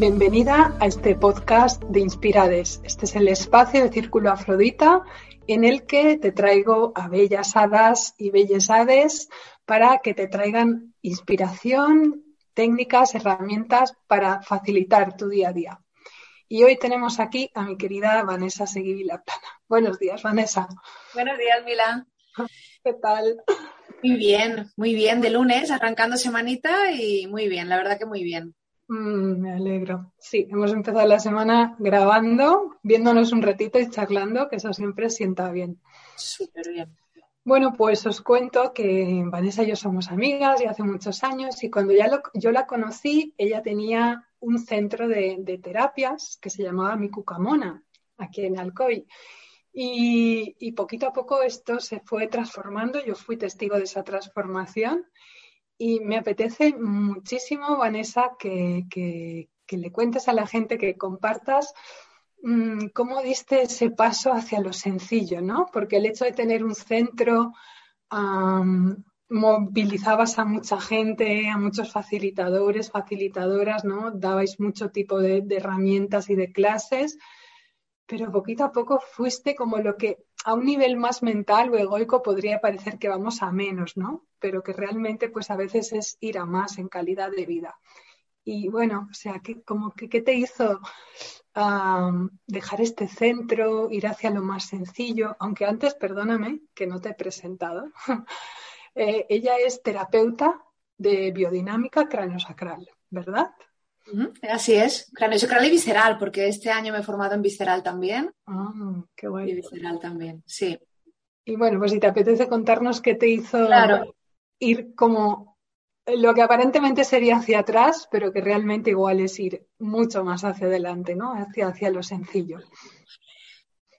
Bienvenida a este podcast de Inspirades. Este es el espacio de Círculo Afrodita en el que te traigo a bellas hadas y bellesades para que te traigan inspiración, técnicas, herramientas para facilitar tu día a día. Y hoy tenemos aquí a mi querida Vanessa Seguivila Plana. Buenos días, Vanessa. Buenos días, Mila. ¿Qué tal? Muy bien, muy bien. De lunes, arrancando semanita y muy bien, la verdad que muy bien. Mm, me alegro. Sí, hemos empezado la semana grabando, viéndonos un ratito y charlando, que eso siempre sienta bien. Súper bien. Bueno, pues os cuento que Vanessa y yo somos amigas y hace muchos años y cuando ya yo la conocí, ella tenía un centro de, de terapias que se llamaba Mi Cucamona, aquí en Alcoy. Y, y, poquito a poco esto se fue transformando, yo fui testigo de esa transformación y me apetece muchísimo, Vanessa, que, le cuentes a la gente, que compartas mm, cómo diste ese paso hacia lo sencillo, ¿no? Porque el hecho de tener un centro movilizabas a mucha gente, a muchos facilitadores, facilitadoras, ¿no? Dabais mucho tipo de herramientas y de clases pero poquito a poco fuiste como lo que a un nivel más mental o egoico podría parecer que vamos a menos, ¿no? Pero que realmente pues a veces es ir a más en calidad de vida. Y bueno, o sea, que como que ¿qué te hizo dejar este centro, ir hacia lo más sencillo? Aunque antes, perdóname, que no te he presentado. Eh, ella es terapeuta de biodinámica craniosacral, ¿verdad? Así es, craneosacral y visceral, porque este año me he formado en visceral también. Ah, qué guay. Y visceral también, sí. Y bueno, pues si te apetece contarnos qué te hizo ir como lo que aparentemente sería hacia atrás, pero que realmente igual es ir mucho más hacia adelante, ¿no? Hacia, hacia lo sencillo.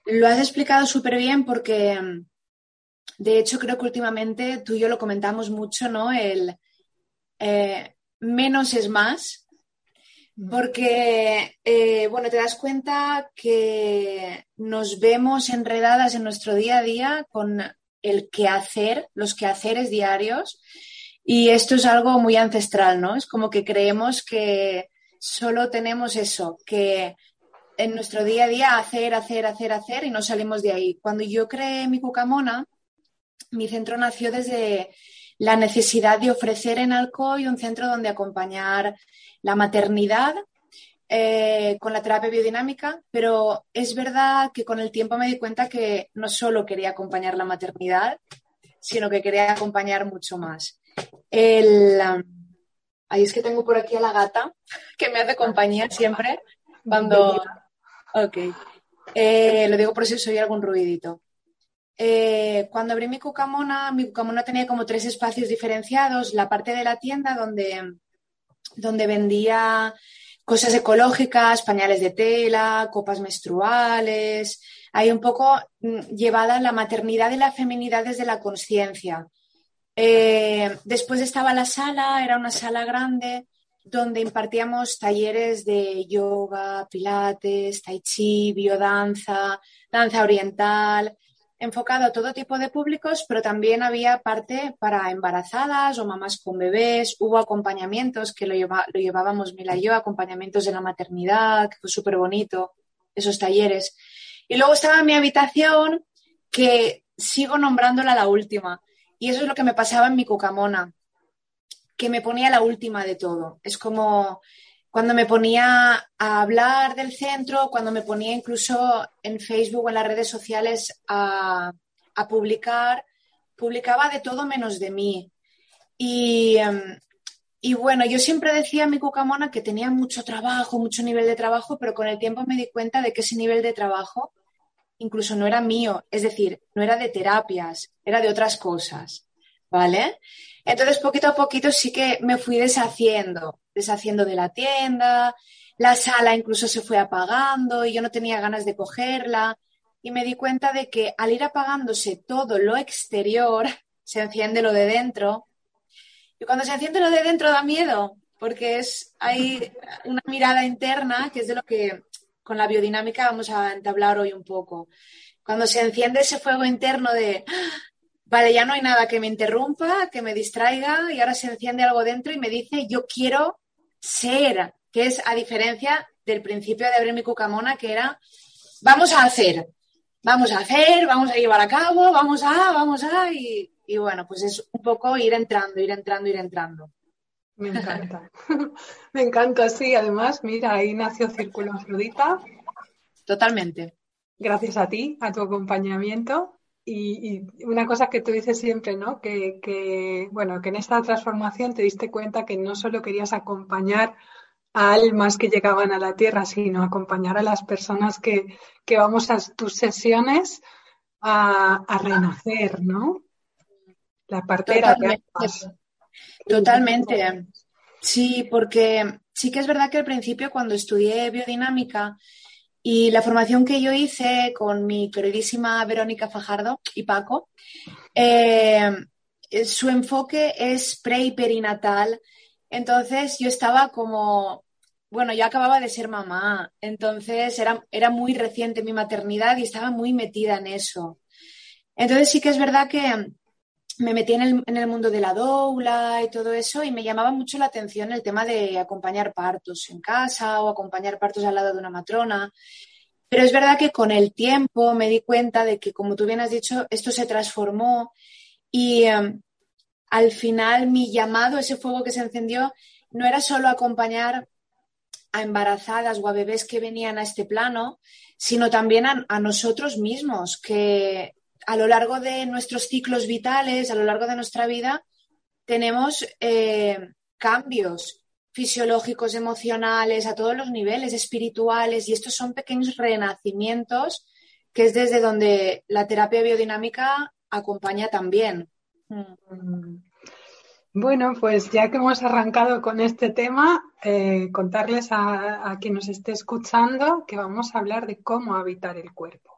Lo has explicado súper bien porque, de hecho, creo que últimamente tú y yo lo comentamos mucho, ¿no? El eh, menos es más porque, eh, bueno, te das cuenta que nos vemos enredadas en nuestro día a día con el quehacer, los quehaceres diarios, y esto es algo muy ancestral, ¿no? Es como que creemos que solo tenemos eso, que en nuestro día a día hacer, hacer, hacer, hacer y no salimos de ahí. Cuando yo creé mi Cucamona, mi centro nació desde la necesidad de ofrecer en Alcoy un centro donde acompañar la maternidad eh, con la terapia biodinámica, pero es verdad que con el tiempo me di cuenta que no solo quería acompañar la maternidad, sino que quería acompañar mucho más. El, ahí es que tengo por aquí a la gata, que me hace compañía siempre cuando... Ok. Eh, lo digo por si soy algún ruidito. Eh, cuando abrí mi Cucamona, mi Cucamona tenía como tres espacios diferenciados. La parte de la tienda donde donde vendía cosas ecológicas, pañales de tela, copas menstruales. Hay un poco mm, llevada la maternidad y la feminidad desde la conciencia. Eh, después estaba la sala, era una sala grande donde impartíamos talleres de yoga, pilates, tai chi, biodanza, danza oriental, enfocado a todo tipo de públicos, pero también había parte para embarazadas o mamás con bebés. Hubo acompañamientos que lo, llevábamos Mila y yo, acompañamientos de la maternidad, que fue súper bonito, esos talleres. Y luego estaba mi habitación, que sigo nombrándola la última. Y eso es lo que me pasaba en mi cucamona, que me ponía la última de todo. Es como cuando me ponía a hablar del centro, cuando me ponía incluso en Facebook o en las redes sociales a, publicar, publicaba de todo menos de mí. Em, y, bueno, yo siempre decía a mi cucamona que tenía mucho trabajo, mucho nivel de trabajo, pero con el tiempo me di cuenta de que ese nivel de trabajo incluso no era mío, es decir, no era de terapias, era de otras cosas, ¿vale? Entonces, poquito a poquito sí que me fui deshaciendo, deshaciendo de la tienda, la sala incluso se fue apagando y yo no tenía ganas de cogerla y me di cuenta de que al ir apagándose todo lo exterior, se enciende lo de dentro. Y cuando se enciende lo de dentro da miedo, porque es, hay una mirada interna que es de lo que con la biodinámica vamos a entablar hoy un poco. Cuando se enciende ese fuego interno de, vale, ya no hay nada que me interrumpa, que me distraiga y ahora se enciende algo dentro y me dice, yo quiero ser que es a diferencia del principio de abrir mi cucamona, que era, vamos a hacer, vamos a hacer, vamos a llevar a cabo, vamos a, vamos a, y, y bueno, pues es un poco ir entrando, ir entrando, ir entrando. Me encanta. Me encanta, sí. Además, mira, ahí nació Círculo Afrodita. Totalmente. Gracias a ti, a tu acompañamiento. Y, una cosa que tú dices siempre, ¿no? Que, bueno, que en esta transformación te diste cuenta que no solo querías acompañar a almas que llegaban a la tierra, sino acompañar a las personas que, vamos a tus sesiones a, renacer, ¿no? La partera Totalmente. Totalmente. Sí, porque sí que es verdad que al principio cuando estudié biodinámica y la formación que yo hice con mi queridísima Verónica Fajardo y Paco, eh, su enfoque es pre y perinatal. Entonces yo estaba como, bueno, yo acababa de ser mamá, entonces era, era muy reciente mi maternidad y estaba muy metida en eso. Entonces sí que es verdad que me metí en el, en el, mundo de la doula y todo eso y me llamaba mucho la atención el tema de acompañar partos en casa o acompañar partos al lado de una matrona. Pero es verdad que con el tiempo me di cuenta de que, como tú bien has dicho, esto se transformó y em, al final mi llamado, ese fuego que se encendió, no era solo acompañar a embarazadas o a bebés que venían a este plano, sino también a, a nosotros mismos, que a lo largo de nuestros ciclos vitales, a lo largo de nuestra vida, tenemos eh, cambios fisiológicos, emocionales, a todos los niveles, espirituales, y estos son pequeños renacimientos que es desde donde la terapia biodinámica acompaña también. Mm. Bueno, pues ya que hemos arrancado con este tema, eh, contarles a, a quien nos esté escuchando que vamos a hablar de cómo habitar el cuerpo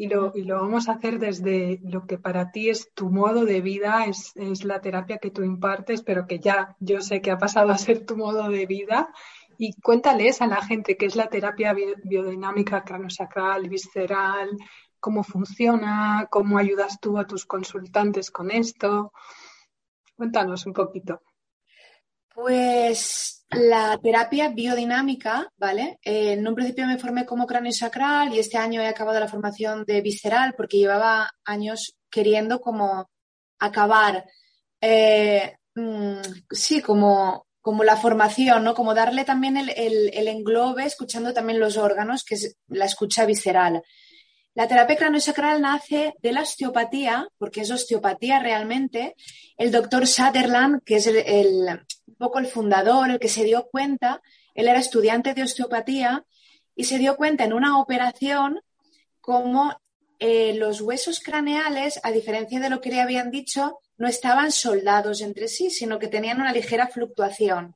y lo, y lo vamos a hacer desde lo que para ti es tu modo de vida, es, es la terapia que tú impartes, pero que ya yo sé que ha pasado a ser tu modo de vida. Y cuéntales a la gente qué es la terapia biodinámica craniosacral, visceral, cómo funciona, cómo ayudas tú a tus consultantes con esto. Cuéntanos un poquito. Pues la terapia biodinámica, ¿vale? Eh, en un principio me formé como cráneo sacral y este año he acabado la formación de visceral porque llevaba años queriendo como acabar, eh, mm, sí, como, como la formación, ¿no? Como darle también el, el, englobe, escuchando también los órganos, que es la escucha visceral. La terapia craniosacral nace de la osteopatía, porque es osteopatía realmente. El doctor Sutherland, que es el, poco el fundador, el que se dio cuenta, él era estudiante de osteopatía y se dio cuenta en una operación como eh, los huesos craneales, a diferencia de lo que le habían dicho, no estaban soldados entre sí, sino que tenían una ligera fluctuación.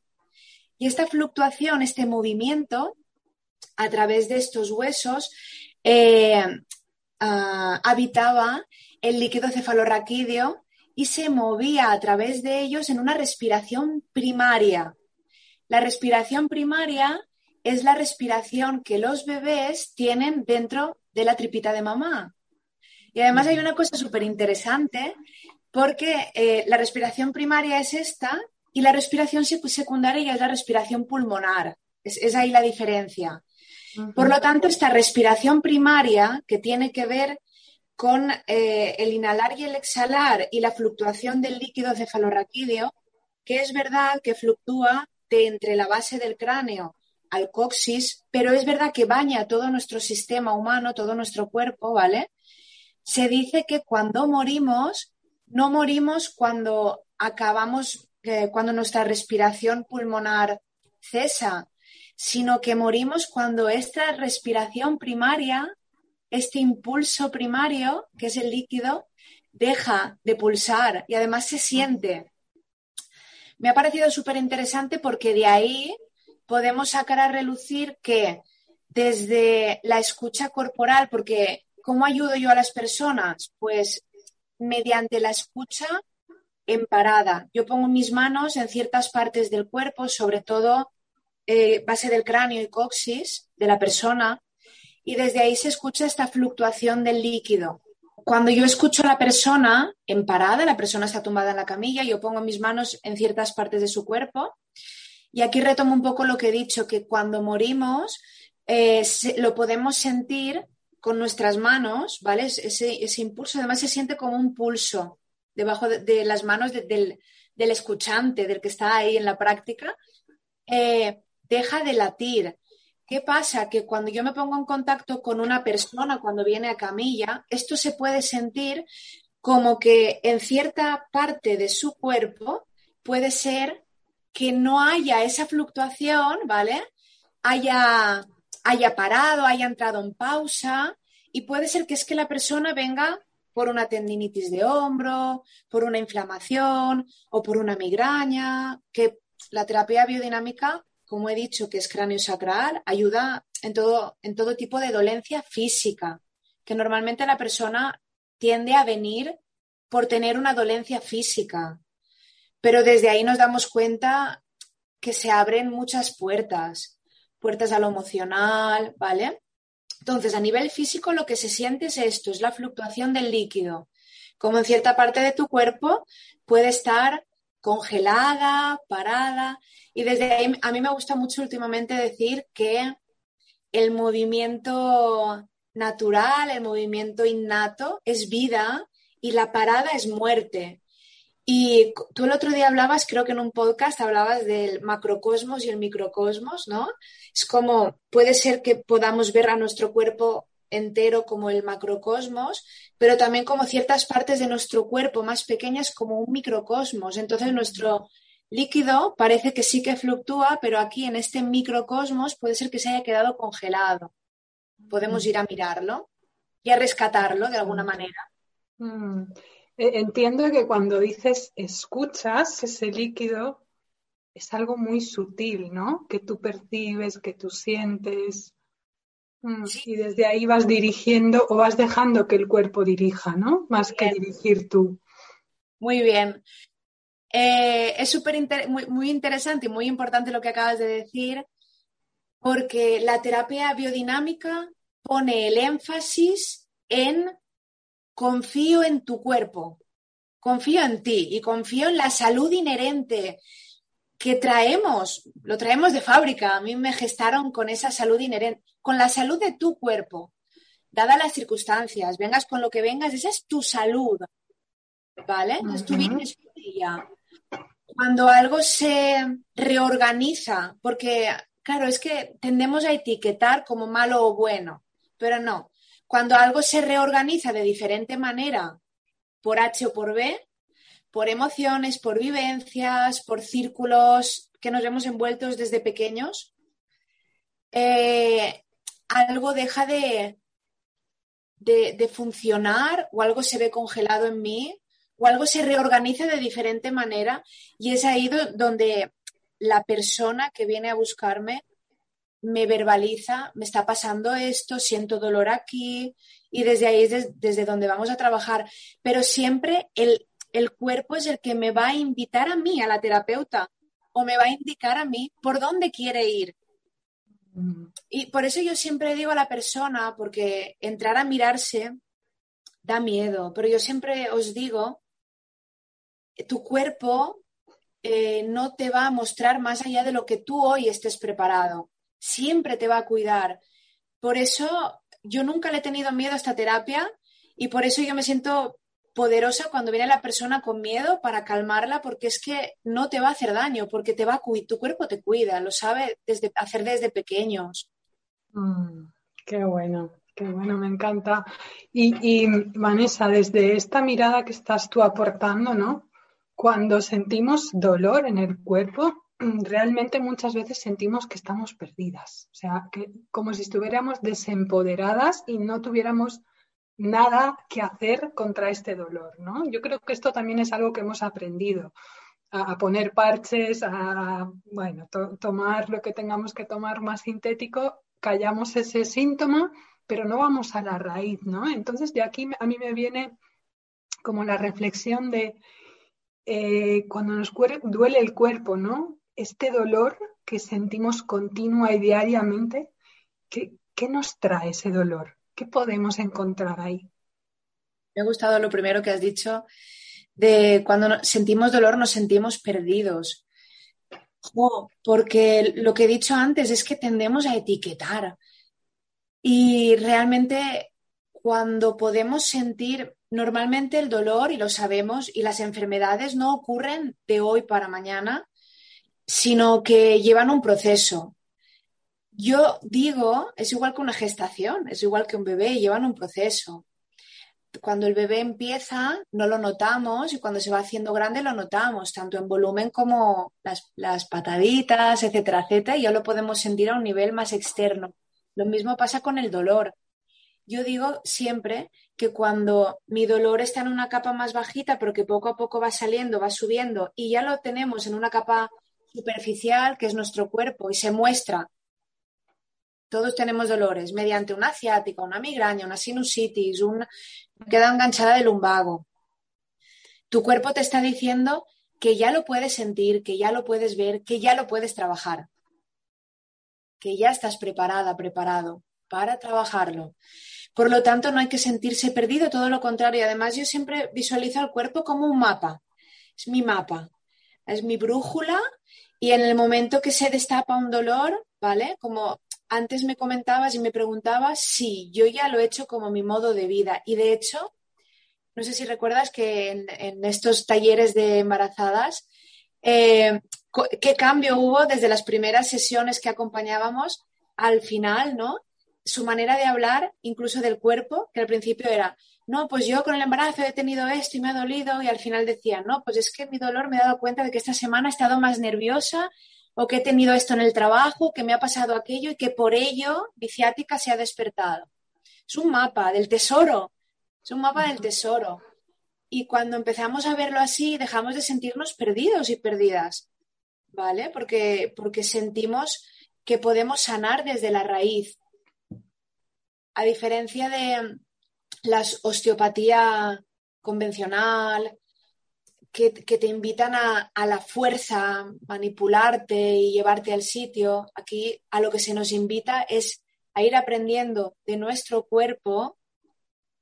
Y esta fluctuación, este movimiento a través de estos huesos, eh, ah, habitaba el líquido cefalorraquídeo y se movía a través de ellos en una respiración primaria. La respiración primaria es la respiración que los bebés tienen dentro de la tripita de mamá. Y además hay una cosa súper interesante porque eh, la respiración primaria es esta y la respiración secundaria es la respiración pulmonar. es ahí la diferencia. Por lo tanto, esta respiración primaria que tiene que ver con eh, el inhalar y el exhalar y la fluctuación del líquido cefalorraquídeo, que es verdad que fluctúa de entre la base del cráneo al coxis, pero es verdad que baña todo nuestro sistema humano, todo nuestro cuerpo, ¿vale? Se dice que cuando morimos, no morimos cuando acabamos, eh, cuando nuestra respiración pulmonar cesa, sino que morimos cuando esta respiración primaria, este impulso primario, que es el líquido, deja de pulsar y además se siente. Me ha parecido súper interesante porque de ahí podemos sacar a relucir que desde la escucha corporal, porque ¿cómo ayudo yo a las personas? Pues mediante la escucha en parada. Yo pongo mis manos en ciertas partes del cuerpo, sobre todo eh, base del cráneo y coxis de la persona y desde ahí se escucha esta fluctuación del líquido. Cuando yo escucho a la persona en parada, la persona está tumbada en la camilla, yo pongo mis manos en ciertas partes de su cuerpo Y aquí retomo un poco lo que he dicho, que cuando morimos eh, lo podemos sentir con nuestras manos, ¿vale? Ese, impulso además se siente como un pulso debajo de, las manos del, escuchante, del que está ahí en la práctica, eh, deja de latir. ¿Qué pasa? Que cuando yo me pongo en contacto con una persona cuando viene a camilla, esto se puede sentir como que en cierta parte de su cuerpo puede ser que no haya esa fluctuación, ¿vale? Haya haya parado, haya entrado en pausa y puede ser que es que la persona venga por una tendinitis de hombro, por una inflamación o por una migraña, que la terapia biodinámica, como he dicho, que es cráneo sacral, ayuda en todo, en todo tipo de dolencia física, que normalmente la persona tiende a venir por tener una dolencia física. Pero desde ahí nos damos cuenta que se abren muchas puertas puertas a lo emocional, ¿vale? Entonces, a nivel físico lo que se siente es esto, es la fluctuación del líquido. Como en cierta parte de tu cuerpo puede estar congelada, parada. Y desde ahí a mí me gusta mucho últimamente decir que el movimiento natural, el movimiento innato es vida y la parada es muerte. Y tú el otro día hablabas, creo que en un podcast hablabas del macrocosmos y el microcosmos, ¿no? Es como puede ser que podamos ver a nuestro cuerpo entero como el macrocosmos, pero también como ciertas partes de nuestro cuerpo más pequeñas como un microcosmos. Entonces nuestro líquido parece que sí que fluctúa, pero aquí en este microcosmos puede ser que se haya quedado congelado. Podemos ir a mirarlo y a rescatarlo de alguna manera. Mm. E, entiendo que cuando dices escuchas ese líquido es algo muy sutil, ¿no? Que tú percibes, que tú sientes. Mm, y desde ahí vas dirigiendo o vas dejando que el cuerpo dirija, ¿no? Más que dirigir tú. Muy bien. Eh, es súper muy, muy interesante y muy importante lo que acabas de decir, porque la terapia biodinámica pone el énfasis en confío en tu cuerpo, confío en ti y confío en la salud inherente que traemos, lo traemos de fábrica. A mí me gestaron con esa salud inherente, con la salud de tu cuerpo, dadas las circunstancias, vengas con lo que vengas, esa es tu salud, ¿vale? Entonces tú vienes Cuando algo se reorganiza, porque, claro, es que tendemos a etiquetar como malo o bueno, pero no. Cuando algo se reorganiza de diferente manera, por H o por B, por emociones, por vivencias, por círculos que nos hemos envueltos desde pequeños, eh, algo deja de, de, funcionar o algo se ve congelado en mí o algo se reorganiza de diferente manera y es ahí donde la persona que viene a buscarme me verbaliza, me está pasando esto, siento dolor aquí y desde ahí es desde donde vamos a trabajar. Pero siempre el, el cuerpo es el que me va a invitar a mí, a la terapeuta, o me va a indicar a mí por dónde quiere ir. Y por eso yo siempre digo a la persona, porque entrar a mirarse da miedo, pero yo siempre os digo, tu cuerpo eh, no te va a mostrar más allá de lo que tú hoy estés preparado siempre te va a cuidar. Por eso yo nunca le he tenido miedo a esta terapia y por eso yo me siento poderosa cuando viene la persona con miedo para calmarla porque es que no te va a hacer daño, porque te va a tu cuerpo te cuida, lo sabe desde, hacer desde pequeños. Mm, qué bueno, qué bueno, me encanta. Y, y Vanessa, desde esta mirada que estás tú aportando, ¿no? Cuando sentimos dolor en el cuerpo, Mm, realmente muchas veces sentimos que estamos perdidas, o sea, que como si estuviéramos desempoderadas y no tuviéramos nada que hacer contra este dolor, ¿no? Yo creo que esto también es algo que hemos aprendido, a, poner parches, a, bueno, tomar lo que tengamos que tomar más sintético, callamos ese síntoma, pero no vamos a la raíz, ¿no? Entonces, de aquí a mí me viene como la reflexión de eh, cuando nos duele el cuerpo, ¿no? este dolor que sentimos continua y diariamente, ¿qué, nos trae ese dolor? ¿Qué podemos encontrar ahí? Me ha gustado lo primero que has dicho, de cuando sentimos dolor nos sentimos perdidos. porque lo que he dicho antes es que tendemos a etiquetar. Y realmente cuando podemos sentir, normalmente el dolor, y lo sabemos, y las enfermedades no ocurren de hoy para mañana, sino que llevan un proceso. Yo digo, es igual que una gestación, es igual que un bebé, llevan un proceso cuando el bebé empieza no lo notamos y cuando se va haciendo grande lo notamos, tanto en volumen como las, pataditas, etcétera, etcétera, y ya lo podemos sentir a un nivel más externo. Lo mismo pasa con el dolor. Yo digo siempre que cuando mi dolor está en una capa más bajita, pero que poco a poco va saliendo, va subiendo, y ya lo tenemos en una capa superficial, que es nuestro cuerpo, y se muestra todos tenemos dolores mediante una ciática, una migraña, una sinusitis, una queda enganchada del lumbago. Tu cuerpo te está diciendo que ya lo puedes sentir, que ya lo puedes ver, que ya lo puedes trabajar, que ya estás preparada, preparado para trabajarlo. Por lo tanto, no hay que sentirse perdido, todo lo contrario. Además, yo siempre visualizo el cuerpo como un mapa. Es mi mapa, es mi brújula y en el momento que se destapa un dolor, ¿vale? Como antes me comentabas y me preguntabas si yo ya lo he hecho como mi modo de vida. Y de hecho, no sé si recuerdas que en, estos talleres de embarazadas, eh, qué cambio hubo desde las primeras sesiones que acompañábamos al final, ¿no? Su manera de hablar, incluso del cuerpo, que al principio era, no, pues yo con el embarazo he tenido esto y me ha dolido, y al final decía, no, pues es que mi dolor me he dado cuenta de que esta semana he estado más nerviosa o que he tenido esto en el trabajo, que me ha pasado aquello y que por ello Viciática se ha despertado. Es un mapa del tesoro, es un mapa del tesoro. Y cuando empezamos a verlo así, dejamos de sentirnos perdidos y perdidas, ¿vale? Porque, porque sentimos que podemos sanar desde la raíz. A diferencia de la osteopatía convencional, que, te invitan a, la fuerza, manipularte y llevarte al sitio. Aquí a lo que se nos invita es a ir aprendiendo de nuestro cuerpo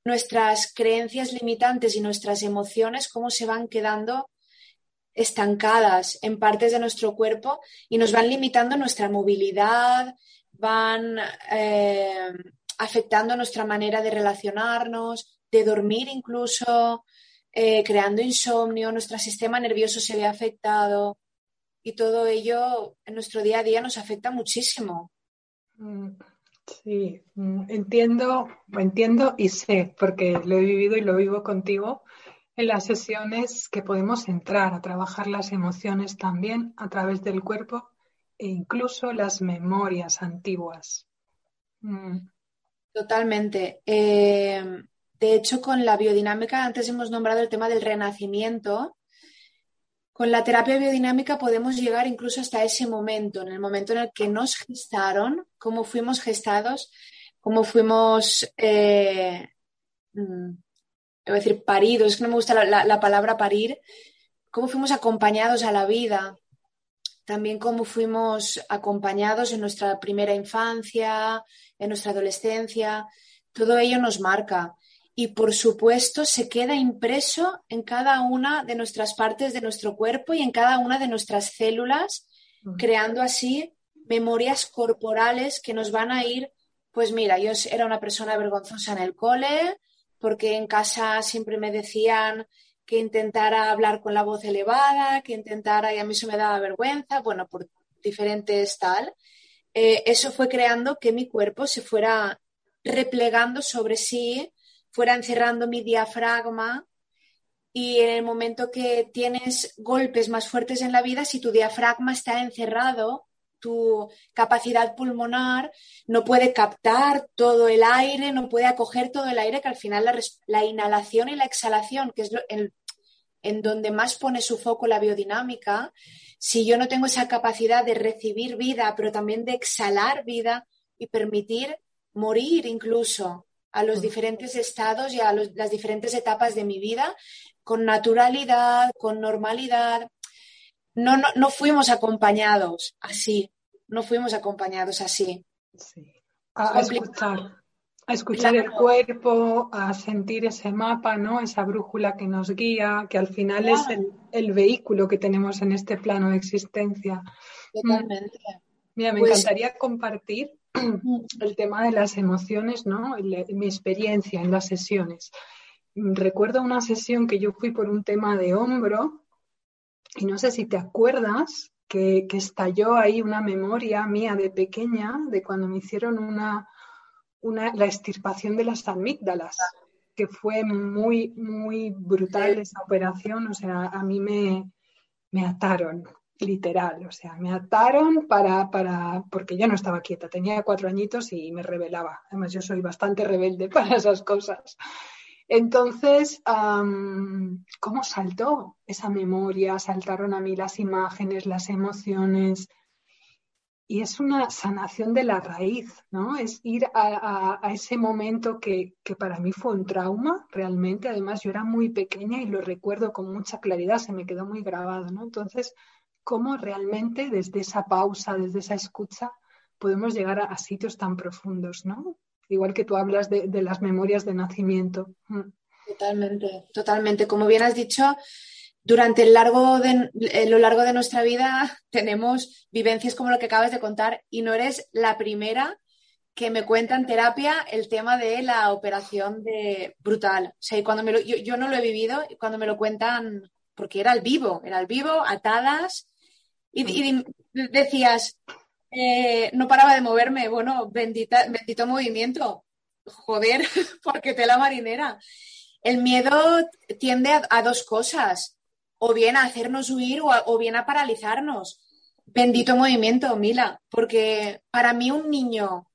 nuestras creencias limitantes y nuestras emociones, cómo se van quedando estancadas en partes de nuestro cuerpo y nos van limitando nuestra movilidad, van eh, afectando nuestra manera de relacionarnos, de dormir incluso, eh, creando insomnio, nuestro sistema nervioso se ve afectado y todo ello en nuestro día a día nos afecta muchísimo. Mm, sí, mm, entiendo, entiendo y sé, porque lo he vivido y lo vivo contigo en las sesiones que podemos entrar a trabajar las emociones también a través del cuerpo e incluso las memorias antiguas. Mm. Totalmente. Eh, de hecho, con la biodinámica, antes hemos nombrado el tema del renacimiento. Con la terapia biodinámica podemos llegar incluso hasta ese momento, en el momento en el que nos gestaron, cómo fuimos gestados, cómo fuimos, eh, mm, decir, paridos, es que no me gusta la, palabra parir, cómo fuimos acompañados a la vida, también cómo fuimos acompañados en nuestra primera infancia, en nuestra adolescencia, todo ello nos marca y por supuesto se queda impreso en cada una de nuestras partes de nuestro cuerpo y en cada una de nuestras células, creando así memorias corporales que nos van a ir, pues mira, yo era una persona vergonzosa en el cole, porque en casa siempre me decían que intentara hablar con la voz elevada, que intentara, y a mí eso me daba vergüenza, bueno, por diferentes tal. Eh, eso fue creando que mi cuerpo se fuera replegando sobre sí fuera encerrando mi diafragma y en el momento que tienes golpes más fuertes en la vida, si tu diafragma está encerrado, tu capacidad pulmonar no puede captar todo el aire, no puede acoger todo el aire, que al final la, inhalación y la exhalación, que es en, en donde más pone su foco la biodinámica, si yo no tengo esa capacidad de recibir vida, pero también de exhalar vida y permitir morir incluso a los diferentes estados y a las diferentes etapas de mi vida con naturalidad, con normalidad. No, no, no fuimos acompañados así, no fuimos acompañados así. A, escuchar, a escuchar el cuerpo, a sentir ese mapa, ¿no? Esa brújula que nos guía, que al final es el, el, vehículo que tenemos en este plano de existencia. Totalmente. Mira, me pues encantaría compartir el tema de las emociones, ¿no? mi experiencia en las sesiones. Recuerdo una sesión que yo fui por un tema de hombro y no sé si te acuerdas que, estalló ahí una memoria mía de pequeña de cuando me hicieron una, una, la extirpación de las amígdalas, que fue muy, muy brutal esa operación. O sea, a mí me, me ataron, literal, o sea, me ataron para, para, porque yo no estaba quieta, tenía cuatro añitos y me rebelaba. Además, yo soy bastante rebelde para esas cosas. Entonces, ¿cómo saltó esa memoria? Saltaron a mí las imágenes, las emociones. Y es una sanación de la raíz, ¿no? Es ir a, ese momento que, que, para mí fue un trauma, realmente. Además, yo era muy pequeña y lo recuerdo con mucha claridad, se me quedó muy grabado, ¿no? Entonces, cómo realmente desde esa pausa, desde esa escucha, podemos llegar a, sitios tan profundos, ¿no? Igual que tú hablas de, las memorias de nacimiento. Mm. Totalmente, totalmente. Como bien has dicho, durante el largo de, lo largo de nuestra vida tenemos vivencias como lo que acabas de contar y no eres la primera que me cuenta en terapia el tema de la operación de brutal. O sea, cuando yo, yo, no lo he vivido y cuando me lo cuentan, porque era al vivo, era al vivo, atadas, y, decías, eh, no paraba de moverme, bueno, bendita, bendito movimiento, joder, porque tela marinera. El miedo tiende a, dos cosas, o bien a hacernos huir o, bien a paralizarnos. Bendito movimiento, Mila, porque para mí un niño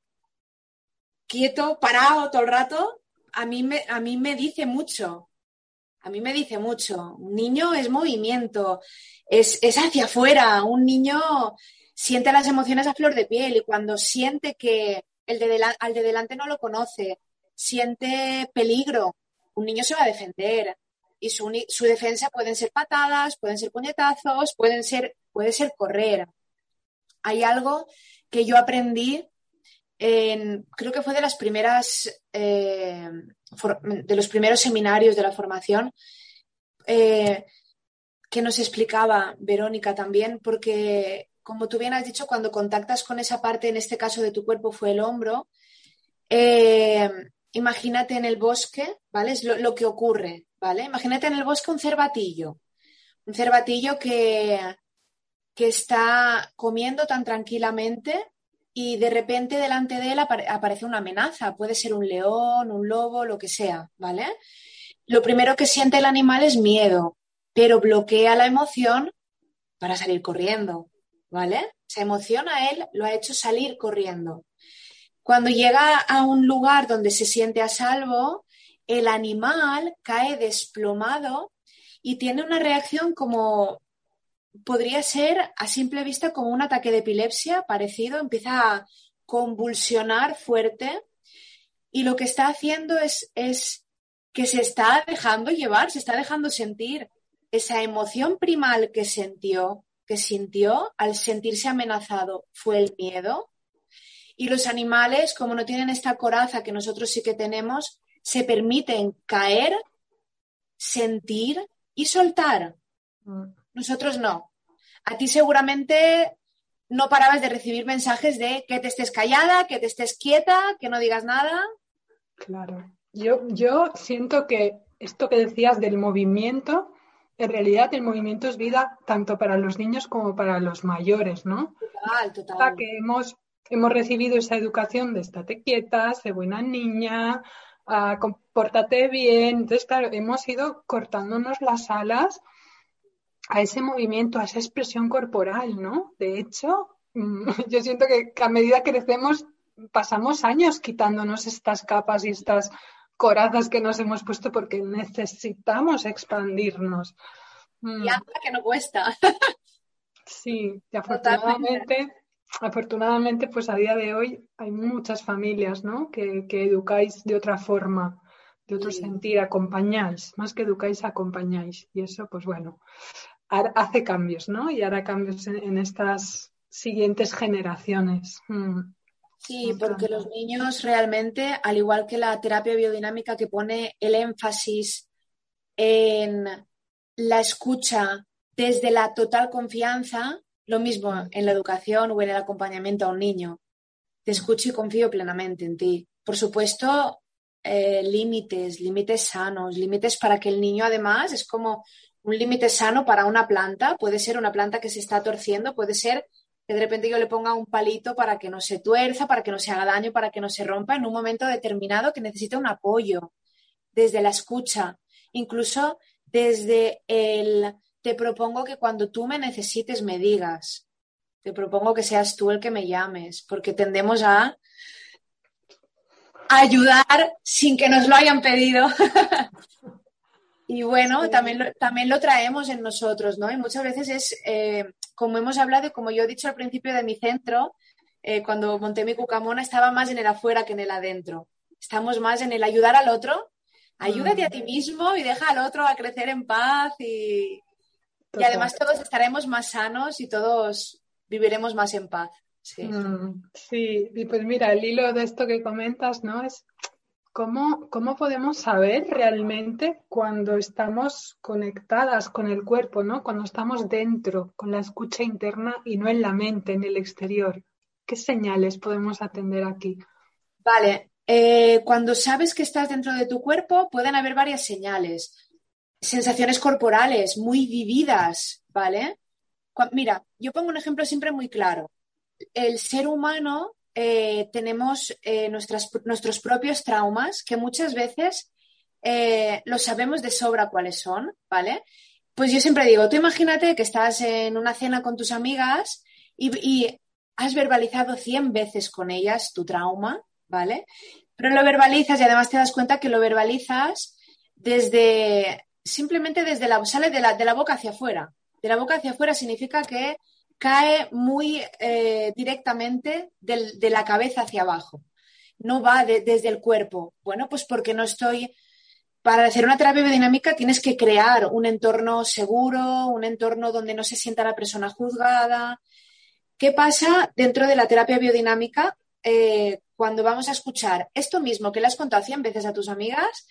quieto, parado todo el rato, a mí me, a mí me dice mucho. A mí me dice mucho. Un niño es movimiento, es, hacia afuera. Un niño siente las emociones a flor de piel y cuando siente que el de al de delante no lo conoce, siente peligro, un niño se va a defender y su, defensa pueden ser patadas, pueden ser puñetazos, pueden ser, puede ser correr. Hay algo que yo aprendí en, creo que fue de las primeras, eh, de los primeros seminarios de la formación, eh, que nos explicaba Verónica también, porque como tú bien has dicho, cuando contactas con esa parte, en este caso de tu cuerpo fue el hombro, eh, imagínate en el bosque, ¿vale? Es lo, que ocurre, ¿vale? Imagínate en el bosque un cervatillo, un cervatillo que, que está comiendo tan tranquilamente y de repente delante de él aparece una amenaza, puede ser un león, un lobo, lo que sea, ¿vale? Lo primero que siente el animal es miedo, pero bloquea la emoción para salir corriendo, ¿vale? Esa emoción a él lo ha hecho salir corriendo. Cuando llega a un lugar donde se siente a salvo, el animal cae desplomado y tiene una reacción como podría ser a simple vista como un ataque de epilepsia parecido, empieza a convulsionar fuerte y lo que está haciendo es, es que se está dejando llevar, se está dejando sentir esa emoción primal que sintió, que sintió al sentirse amenazado fue el miedo y los animales, como no tienen esta coraza que nosotros sí que tenemos, se permiten caer, sentir y soltar. Mm. Nosotros no. A ti seguramente no parabas de recibir mensajes de que te estés callada, que te estés quieta, que no digas nada. Claro. Yo, yo siento que esto que decías del movimiento, en realidad el movimiento es vida tanto para los niños como para los mayores, ¿no? Total, total. que hemos hemos recibido esa educación de estate quieta, sé buena niña, uh, compórtate bien. Entonces, claro, hemos ido cortándonos las alas a ese movimiento, a esa expresión corporal, ¿no? De hecho, mm, yo siento que a medida que crecemos pasamos años quitándonos estas capas y estas corazas que nos hemos puesto porque necesitamos expandirnos. Mm. Y anda que no cuesta. Sí, y afortunadamente afortunadamente, pues a día de hoy hay muchas familias, ¿no? Que, educáis de otra forma, de otro sentir, acompañáis, más que educáis, acompañáis. Y eso, pues bueno, hace cambios, ¿no? Y hará cambios en, estas siguientes generaciones. Mm. Sí, porque los niños realmente, al igual que la terapia biodinámica que pone el énfasis en la escucha desde la total confianza, Lo mismo en la educación o en el acompañamiento a un niño. Te escucho y confío plenamente en ti. Por supuesto, eh, límites, límites sanos, límites para que el niño además es como un límite sano para una planta. Puede ser una planta que se está torciendo, puede ser que de repente yo le ponga un palito para que no se tuerza, para que no se haga daño, para que no se rompa en un momento determinado que necesita un apoyo desde la escucha, incluso desde el te propongo que cuando tú me necesites me digas, te propongo que seas tú el que me llames, porque tendemos a ayudar sin que nos lo hayan pedido. y bueno, también, lo, también lo traemos en nosotros, ¿no? Y muchas veces es, eh, como hemos hablado y como yo he dicho al principio de mi centro, eh, cuando monté mi cucamona, estaba más en el afuera que en el adentro. Estamos más en el ayudar al otro. Ayúdate a ti mismo y deja al otro a crecer en paz y, y además todos estaremos más sanos y todos viviremos más en paz. Mm, sí. y pues mira, el hilo de esto que comentas, ¿no? Es cómo, cómo podemos saber realmente cuando estamos conectadas con el cuerpo, ¿no? Cuando estamos dentro, con la escucha interna y no en la mente, en el exterior. ¿Qué señales podemos atender aquí? Vale, eh, cuando sabes que estás dentro de tu cuerpo, pueden haber varias señales. Sensaciones corporales muy vividas, ¿vale? Mira, yo pongo un ejemplo siempre muy claro el ser humano eh, tenemos eh, nuestros propios traumas que muchas veces eh, lo sabemos de sobra cuáles son, ¿vale? Pues yo siempre digo, tú imagínate que estás en una cena con tus amigas y, has verbalizado 100 veces con ellas tu trauma, ¿vale? Pero lo verbalizas y además te das cuenta que lo verbalizas desde, simplemente desde la, sale de la, de la boca hacia afuera. De la boca hacia afuera significa que cae muy eh, directamente de la cabeza hacia abajo, no va desde el cuerpo. Bueno, pues porque no estoy... Para hacer una terapia biodinámica tienes que crear un entorno seguro, un entorno donde no se sienta la persona juzgada. ¿Qué pasa dentro de la terapia biodinámica eh, cuando vamos a escuchar esto mismo que le has contado 100 veces a tus amigas,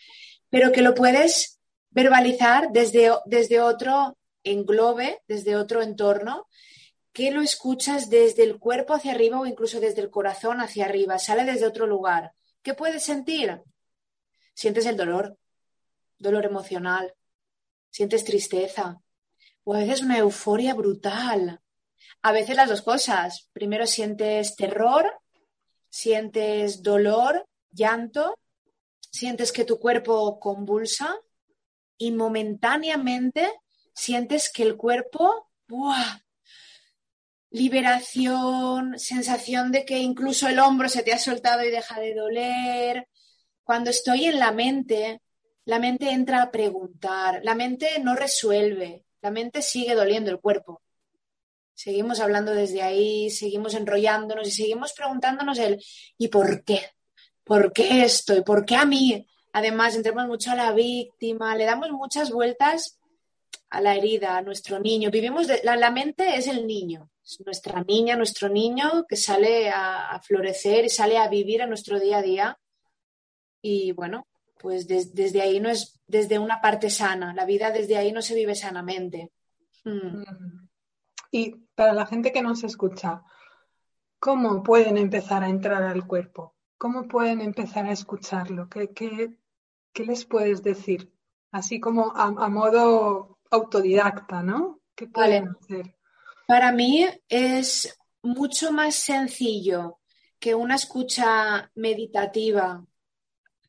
pero que lo puedes verbalizar desde, desde otro englobe, desde otro entorno que lo escuchas desde el cuerpo hacia arriba o incluso desde el corazón hacia arriba, sale desde otro lugar. ¿Qué puedes sentir? Sientes el dolor, dolor emocional, sientes tristeza o a veces una euforia brutal. A veces las dos cosas. Primero sientes terror, sientes dolor, llanto, sientes que tu cuerpo convulsa y momentáneamente sientes que el cuerpo ¡buah! Liberación, sensación de que incluso el hombro se te ha soltado y deja de doler. Cuando estoy en la mente, la mente entra a preguntar, la mente no resuelve, la mente sigue doliendo el cuerpo. Seguimos hablando desde ahí, seguimos enrollándonos y seguimos preguntándonos el ¿y por qué? ¿Por qué esto? ¿Y por qué a mí? Además, entramos mucho a la víctima, le damos muchas vueltas a la herida, a nuestro niño. Vivimos de, la mente es el niño, nuestra niña, nuestro niño que sale a, florecer y sale a vivir en nuestro día a día. Y bueno, pues desde ahí no es desde una parte sana, la vida desde ahí no se vive sanamente. Hmm. Mm. Y para la gente que nos escucha, ¿cómo pueden empezar a entrar al cuerpo? ¿Cómo pueden empezar a escucharlo? ¿Qué, qué, les puedes decir? Así como a, modo autodidacta, ¿no? ¿Qué pueden hacer? Para mí es mucho más sencillo que una escucha meditativa,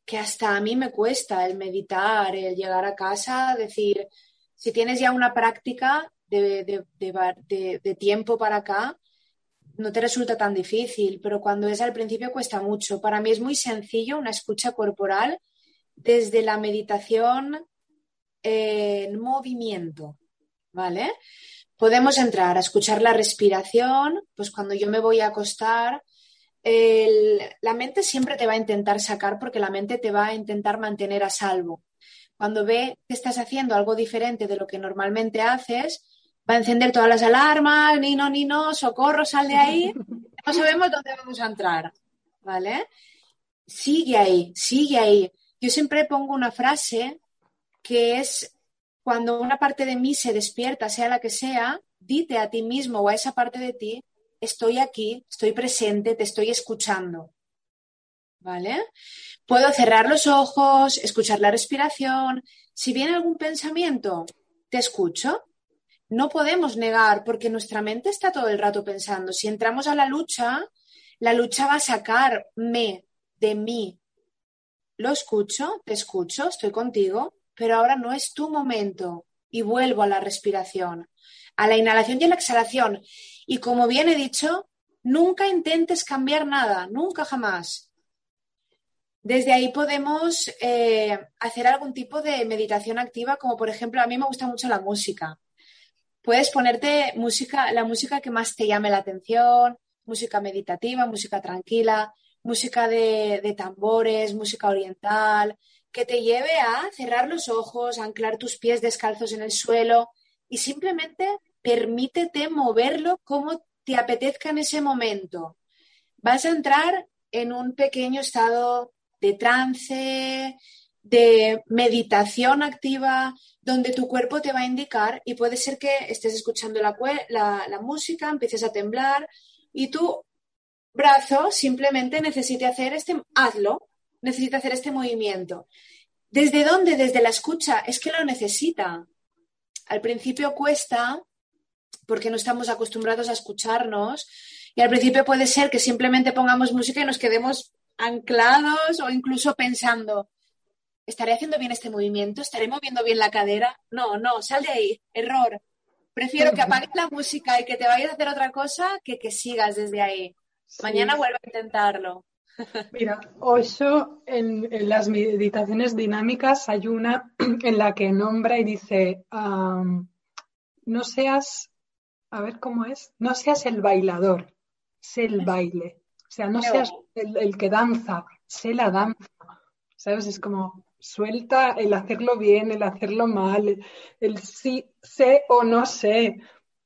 que hasta a mí me cuesta el meditar, el llegar a casa, decir, si tienes ya una práctica de, tiempo para acá, no te resulta tan difícil, pero cuando es al principio cuesta mucho. Para mí es muy sencillo una escucha corporal desde la meditación en movimiento, ¿vale? Podemos entrar a escuchar la respiración, pues cuando yo me voy a acostar, la mente siempre te va a intentar sacar porque la mente te va a intentar mantener a salvo. Cuando ve que estás haciendo algo diferente de lo que normalmente haces, va a encender todas las alarmas, ni no, ni no, socorro, sal de ahí, no sabemos dónde vamos a entrar, ¿vale? Sigue ahí, sigue ahí. Yo siempre pongo una frase que es cuando una parte de mí se despierta, sea la que sea, dite a ti mismo o a esa parte de ti, estoy aquí, estoy presente, te estoy escuchando. ¿Vale? Puedo cerrar los ojos, escuchar la respiración. Si viene algún pensamiento, te escucho. No podemos negar porque nuestra mente está todo el rato pensando. Si entramos a la lucha, la lucha va a sacarme de mí. Lo escucho, te escucho, estoy contigo, pero ahora no es tu momento y vuelvo a la respiración, a la inhalación y a la exhalación. Y como bien he dicho, nunca intentes cambiar nada, nunca jamás. Desde ahí podemos eh, hacer algún tipo de meditación activa, como por ejemplo, a mí me gusta mucho la música. Puedes ponerte música, la música que más te llame la atención, música meditativa, música tranquila, música de, de tambores, música oriental, que te lleve a cerrar los ojos, a anclar tus pies descalzos en el suelo y simplemente permítete moverlo como te apetezca en ese momento. Vas a entrar en un pequeño estado de trance, de meditación activa, donde tu cuerpo te va a indicar y puede ser que estés escuchando la, la, música, empieces a temblar y tu brazo simplemente necesite hacer este, hazlo, necesita hacer este movimiento. ¿Desde dónde? Desde la escucha. Es que lo necesita. Al principio cuesta porque no estamos acostumbrados a escucharnos y al principio puede ser que simplemente pongamos música y nos quedemos anclados o incluso pensando, ¿estaré haciendo bien este movimiento? ¿Estaré moviendo bien la cadera? No, no, sal de ahí, error. Prefiero que apagues la música y que te vayas a hacer otra cosa que que sigas desde ahí. Mañana vuelvo a intentarlo. Mira, Osho en, las meditaciones dinámicas hay una en la que nombra y dice, no seas, a ver cómo es, no seas el bailador, sé el baile. O sea, no seas el, que danza, sé la danza. ¿Sabes? Es como suelta el hacerlo bien, el hacerlo mal, el, sí sé o no sé.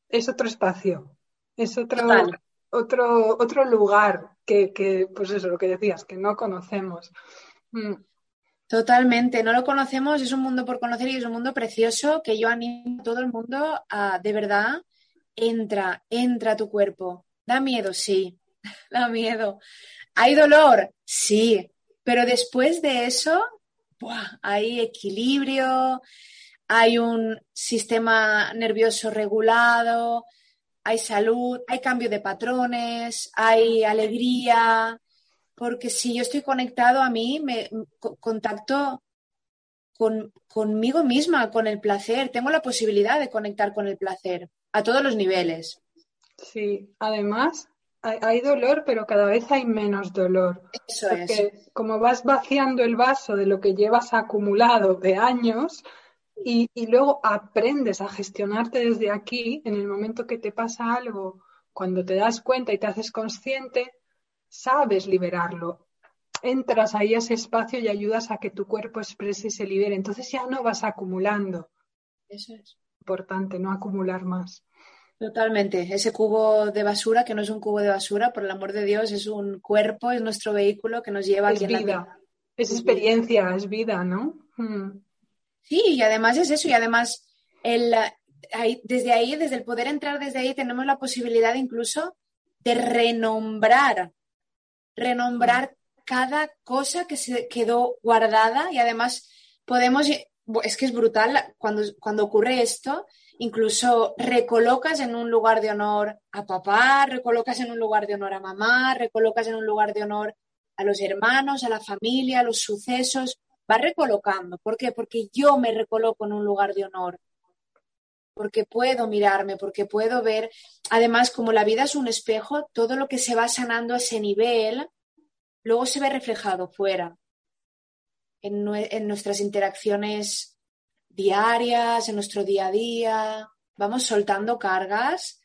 Es otro espacio, es otro, otro, otro lugar que, que, pues eso, lo que decías, que no conocemos. Mm. Totalmente, no lo conocemos, es un mundo por conocer y es un mundo precioso que yo animo a todo el mundo a, de verdad, entra, entra a tu cuerpo. Da miedo, sí, da miedo. ¿Hay dolor? Sí, pero después de eso, hay equilibrio, hay un sistema nervioso regulado, hay salud, hay cambio de patrones, hay alegría, porque si yo estoy conectado a mí, me contacto con, conmigo misma, con el placer, tengo la posibilidad de conectar con el placer a todos los niveles. Sí, además hay, dolor, pero cada vez hay menos dolor. Eso porque como vas vaciando el vaso de lo que llevas acumulado de años, y, luego aprendes a gestionarte desde aquí, en el momento que te pasa algo, cuando te das cuenta y te haces consciente, sabes liberarlo. Entras ahí a ese espacio y ayudas a que tu cuerpo exprese y se libere. Entonces ya no vas acumulando. Eso es. Importante, no acumular más. Totalmente. Ese cubo de basura, que no es un cubo de basura, por el amor de Dios, es un cuerpo, es nuestro vehículo que nos lleva es aquí vida. Es experiencia, es vida, ¿no? Hmm. Sí, y además es eso, y además el, desde ahí, desde el poder entrar desde ahí, tenemos la posibilidad incluso de renombrar, renombrar cada cosa que se quedó guardada y además podemos, es que es brutal cuando, cuando ocurre esto, incluso recolocas en un lugar de honor a papá, recolocas en un lugar de honor a mamá, recolocas en un lugar de honor a los hermanos, a la familia, a los sucesos, va recolocando. ¿Por qué? Porque yo me recoloco en un lugar de honor. Porque puedo mirarme, porque puedo ver. Además, como la vida es un espejo, todo lo que se va sanando a ese nivel, luego se ve reflejado fuera. En, nuestras interacciones diarias, en nuestro día a día. Vamos soltando cargas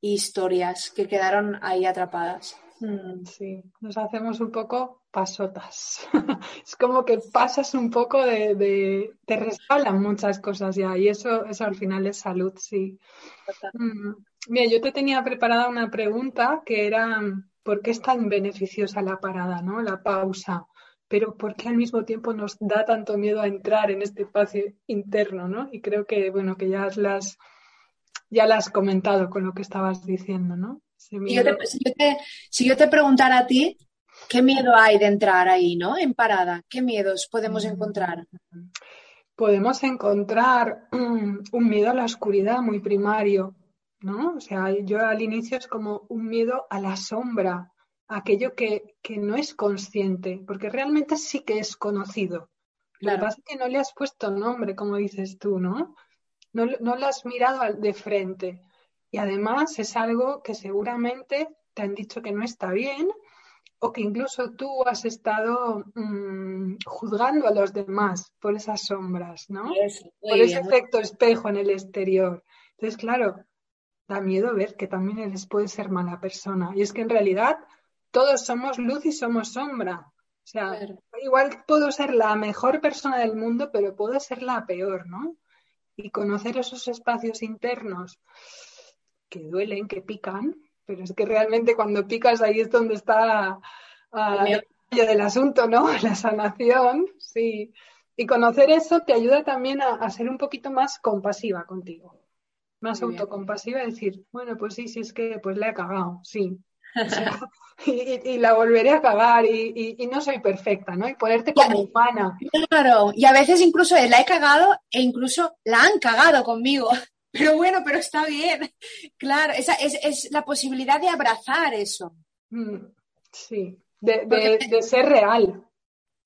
e historias que quedaron ahí atrapadas. Mm, sí, nos hacemos un poco pasotas. es como que pasas un poco de, te resbalan muchas cosas ya y eso, eso al final es salud, sí. Mm, mira, yo te tenía preparada una pregunta que era ¿por qué es tan beneficiosa la parada, ¿no? La pausa. Pero ¿por qué al mismo tiempo nos da tanto miedo a entrar en este espacio interno, ¿no? Y creo que, bueno, que ya las ya la has comentado con lo que estabas diciendo, ¿no? Si yo, te, si, yo te, preguntara a ti, ¿qué miedo hay de entrar ahí, ¿no? En parada. ¿Qué miedos podemos encontrar? Podemos encontrar un miedo a la oscuridad muy primario, ¿no? O sea, yo al inicio es como un miedo a la sombra, aquello que, que no es consciente, porque realmente sí que es conocido. Lo que pasa es que no le has puesto nombre, como dices tú, ¿no? No, no lo has mirado de frente. Y además es algo que seguramente te han dicho que no está bien o que incluso tú has estado mm, juzgando a los demás por esas sombras, ¿no? por ese efecto espejo en el exterior. Entonces, claro, da miedo ver que también eres puede ser mala persona. Y es que en realidad todos somos luz y somos sombra. O sea, igual puedo ser la mejor persona del mundo, pero puedo ser la peor, ¿no? Y conocer esos espacios internos que duelen, que pican, pero es que realmente cuando picas ahí es donde está uh, el del asunto, ¿no? La sanación, sí. Y conocer eso te ayuda también a, ser un poquito más compasiva contigo, más autocompasiva y decir, bueno, pues sí, sí es que pues le he cagado, sí. y, la volveré a cagar y, no soy perfecta, ¿no? Y ponerte como humana. Claro, y a veces incluso la he cagado e incluso la han cagado conmigo. Pero bueno, pero está bien. Claro, esa es, la posibilidad de abrazar eso. Mm, sí, de, ser real.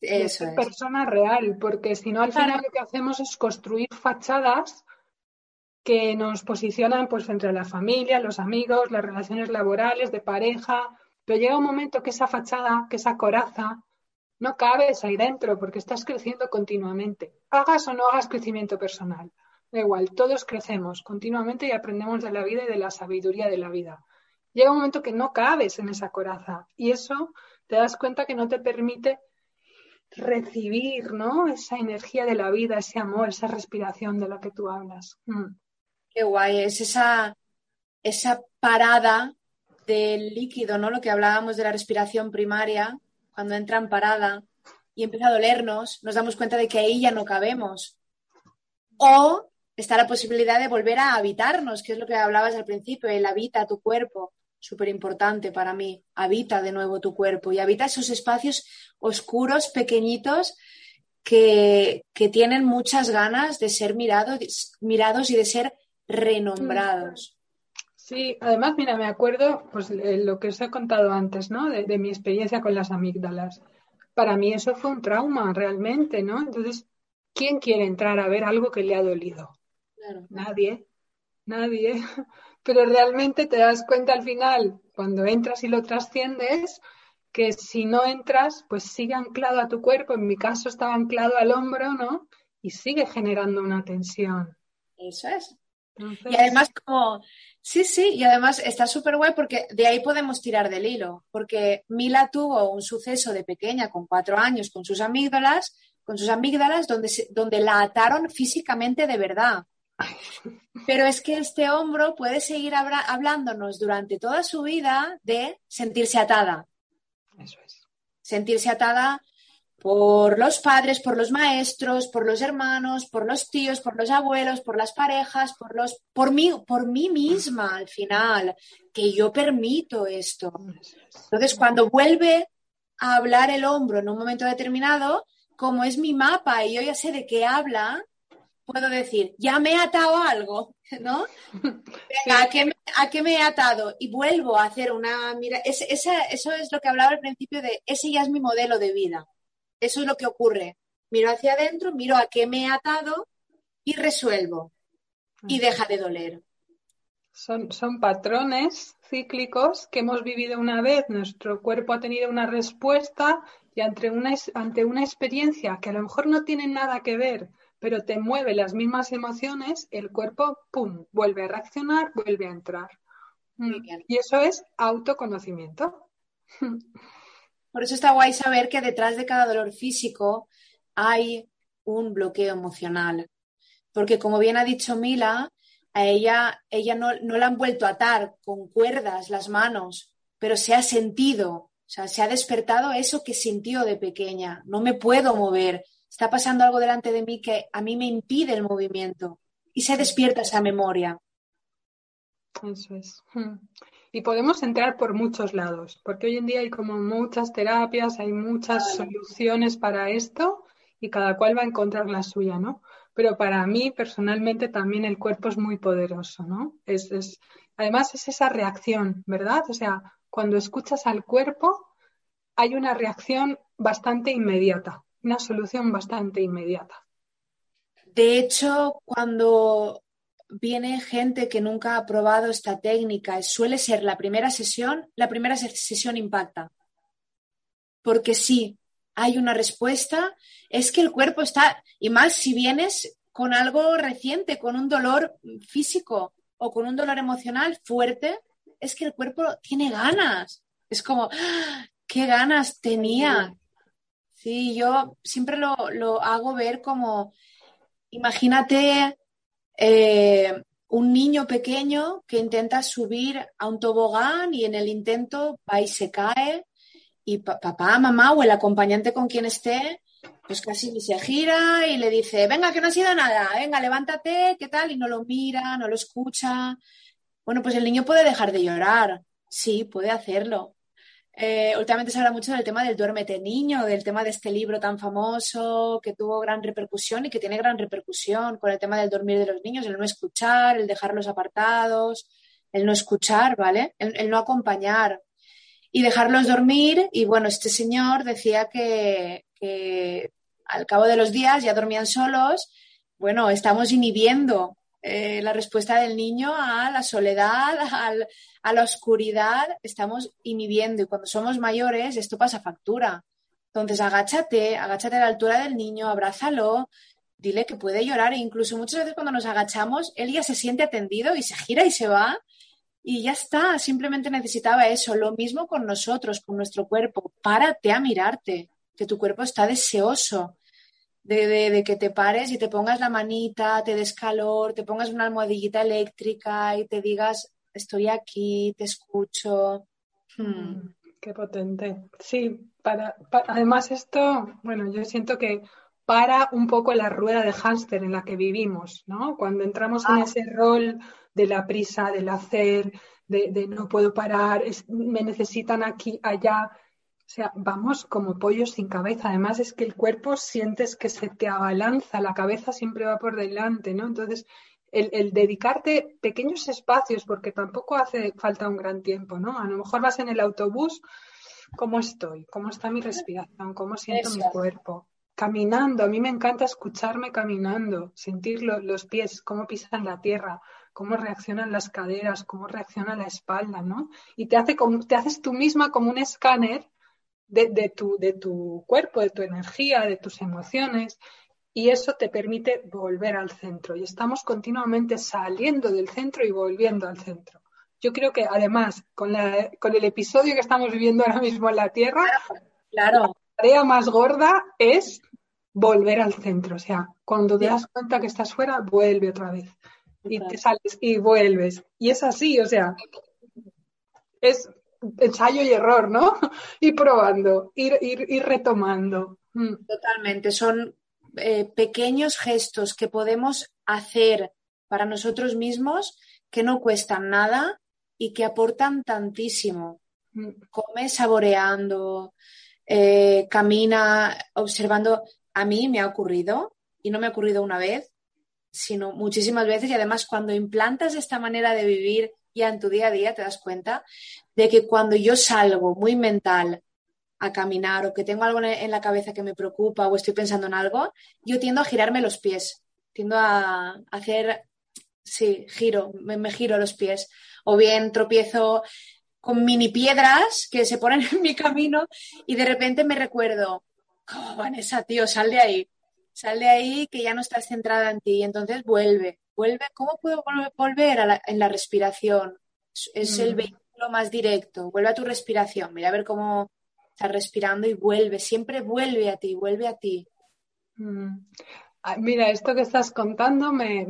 de ser persona real, porque si no al final lo que hacemos es construir fachadas que nos posicionan pues entre la familia, los amigos, las relaciones laborales, de pareja, pero llega un momento que esa fachada, que esa coraza, no cabes ahí dentro porque estás creciendo continuamente. Hagas o no hagas crecimiento personal. Da igual, todos crecemos continuamente y aprendemos de la vida y de la sabiduría de la vida. Llega un momento que no cabes en esa coraza y eso te das cuenta que no te permite recibir, ¿no? Esa energía de la vida, ese amor, esa respiración de la que tú hablas. Mm. Qué guay, es esa, esa parada del líquido, ¿no? Lo que hablábamos de la respiración primaria, cuando entra en parada y empieza a dolernos, nos damos cuenta de que ahí ya no cabemos. O está la posibilidad de volver a habitarnos, que es lo que hablabas al principio, el habita tu cuerpo, súper importante para mí, habita de nuevo tu cuerpo y habita esos espacios oscuros, pequeñitos, que, tienen muchas ganas de ser mirados, mirados y de ser renombrados. Sí, además, mira, me acuerdo, pues lo que os he contado antes, ¿no? De, de mi experiencia con las amígdalas. Para mí eso fue un trauma realmente, ¿no? Entonces, ¿quién quiere entrar a ver algo que le ha dolido? Nadie, nadie. Pero realmente te das cuenta al final, cuando entras y lo trasciendes, que si no entras, pues sigue anclado a tu cuerpo. En mi caso estaba anclado al hombro, ¿no? Y sigue generando una tensión. Eso es. Y además, como, sí, sí, y además está súper guay porque de ahí podemos tirar del hilo, porque Mila tuvo un suceso de pequeña con cuatro años con sus amígdalas, con sus amígdalas donde, donde la ataron físicamente de verdad. Pero es que este hombro puede seguir hablándonos durante toda su vida de sentirse atada. Eso es. Sentirse atada por los padres, por los maestros, por los hermanos, por los tíos, por los abuelos, por las parejas, por los por mí, por mí misma al final, que yo permito esto. Entonces, cuando vuelve a hablar el hombro en un momento determinado, como es mi mapa y yo ya sé de qué habla, puedo decir, ya me he atado algo, ¿no? ¿a, qué, me he atado? Y vuelvo a hacer una... Mira, eso es lo que hablaba al principio de, ese ya es mi modelo de vida. Eso es lo que ocurre. Miro hacia adentro, miro a qué me he atado y resuelvo. Y deja de doler. Son, son patrones cíclicos que hemos vivido una vez, nuestro cuerpo ha tenido una respuesta y ante una, ante una experiencia que a lo mejor no tiene nada que ver pero te mueve las mismas emociones, el cuerpo, ¡pum!, vuelve a reaccionar, vuelve a entrar. Mm. Y eso es autoconocimiento. Por eso está guay saber que detrás de cada dolor físico hay un bloqueo emocional. Porque como bien ha dicho Mila, a ella, ella no, no la han vuelto a atar con cuerdas las manos, pero se ha sentido, o sea, se ha despertado eso que sintió de pequeña. No me puedo mover, está pasando algo delante de mí que a mí me impide el movimiento y se despierta esa memoria. Eso es. Hmm. Y podemos entrar por muchos lados, porque hoy en día hay como muchas terapias, hay muchas soluciones para esto y cada cual va a encontrar la suya, ¿no? Pero para mí personalmente también el cuerpo es muy poderoso, ¿no? Es, es, además es esa reacción, ¿verdad? O sea, cuando escuchas al cuerpo hay una reacción bastante inmediata, una solución bastante inmediata. De hecho, cuando viene gente que nunca ha probado esta técnica, suele ser la primera sesión, la primera sesión impacta. Porque sí, hay una respuesta, es que el cuerpo está, y más si vienes con algo reciente, con un dolor físico o con un dolor emocional fuerte, es que el cuerpo tiene ganas. Es como, ¡ah! ¿qué ganas tenía? Sí, yo siempre lo, lo hago ver como, imagínate eh, un niño pequeño que intenta subir a un tobogán y en el intento va y se cae y papá, mamá o el acompañante con quien esté, pues casi se gira y le dice, venga, que no ha sido nada, venga, levántate, ¿qué tal? Y no lo mira, no lo escucha. Bueno, pues el niño puede dejar de llorar, sí, puede hacerlo, eh, últimamente se habla mucho del tema del duérmete niño, del tema de este libro tan famoso que tuvo gran repercusión y que tiene gran repercusión con el tema del dormir de los niños, el no escuchar, el dejarlos apartados, el no escuchar, ¿vale? El, no acompañar y dejarlos dormir. Y bueno, este señor decía que, al cabo de los días ya dormían solos. Bueno, estamos inhibiendo eh, la respuesta del niño a la soledad, a la oscuridad, estamos inhibiendo y cuando somos mayores esto pasa factura. Entonces agáchate, agáchate a la altura del niño, abrázalo, dile que puede llorar e incluso muchas veces cuando nos agachamos, él ya se siente atendido y se gira y se va y ya está, simplemente necesitaba eso. Lo mismo con nosotros, con nuestro cuerpo. Párate a mirarte, que tu cuerpo está deseoso de, que te pares y te pongas la manita, te des calor, te pongas una almohadillita eléctrica y te digas, estoy aquí, te escucho. Hmm. Qué potente. Sí, para, además esto, bueno, yo siento que para un poco la rueda de hámster en la que vivimos, ¿no? Cuando entramos en ah. ese rol de la prisa, del hacer, de, de no puedo parar, me necesitan aquí, allá, o sea, vamos como pollos sin cabeza. Además es que el cuerpo sientes que se te abalanza, la cabeza siempre va por delante, ¿no? Entonces, el, dedicarte pequeños espacios, porque tampoco hace falta un gran tiempo, ¿no? A lo mejor vas en el autobús, ¿cómo estoy? ¿Cómo está mi respiración? ¿Cómo siento mi cuerpo? Caminando, a mí me encanta escucharme caminando, sentir los pies, cómo pisan la tierra, cómo reaccionan las caderas, cómo reacciona la espalda, ¿no? Y te, hace te haces tú misma como un escáner de, tu, de tu cuerpo, de tu energía, de tus emociones, y eso te permite volver al centro. Y estamos continuamente saliendo del centro y volviendo al centro. Yo creo que además, con, la, con el episodio que estamos viviendo ahora mismo en la Tierra, claro. la tarea más gorda es volver al centro. O sea, cuando te das cuenta que estás fuera, vuelve otra vez. Y te sales y vuelves. Y es así, o sea, es ensayo y error, ¿no? Ir probando, ir, ir, retomando. Mm. Totalmente, son eh, pequeños gestos que podemos hacer para nosotros mismos que no cuestan nada y que aportan tantísimo. Mm. Come saboreando, eh, camina observando. A mí me ha ocurrido, y no me ha ocurrido una vez, sino muchísimas veces, y además cuando implantas esta manera de vivir ya en tu día a día te das cuenta de que cuando yo salgo muy mental a caminar o que tengo algo en la cabeza que me preocupa o estoy pensando en algo, yo tiendo a girarme los pies, tiendo a hacer, sí, giro, me, giro los pies. O bien tropiezo con mini piedras que se ponen en mi camino y de repente me recuerdo, oh, Vanessa, tío, sal de ahí, sal de ahí que ya no estás centrada en ti y entonces vuelve, vuelve, ¿cómo puedo volver en la respiración? Es el mm. vehículo más directo, vuelve a tu respiración, mira a ver cómo estás respirando y vuelve, siempre vuelve a ti, vuelve a ti. Mm. Mira, esto que estás contando me,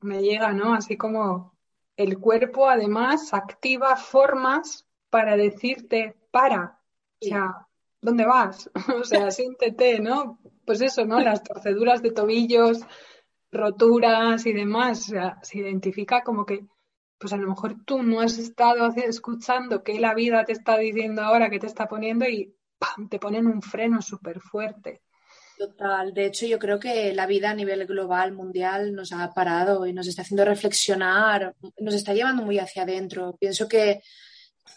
me llega, ¿no? Así como el cuerpo además activa formas para decirte, para, o sea, ¿dónde vas? o sea, siéntete, ¿no? Pues eso, ¿no? Las torceduras de tobillos, roturas y demás, o sea, se identifica como que pues a lo mejor tú no has estado escuchando qué la vida te está diciendo ahora, qué te está poniendo y ¡pam! te ponen un freno súper fuerte. Total. De hecho, yo creo que la vida a nivel global, mundial, nos ha parado y nos está haciendo reflexionar, nos está llevando muy hacia adentro. Pienso que,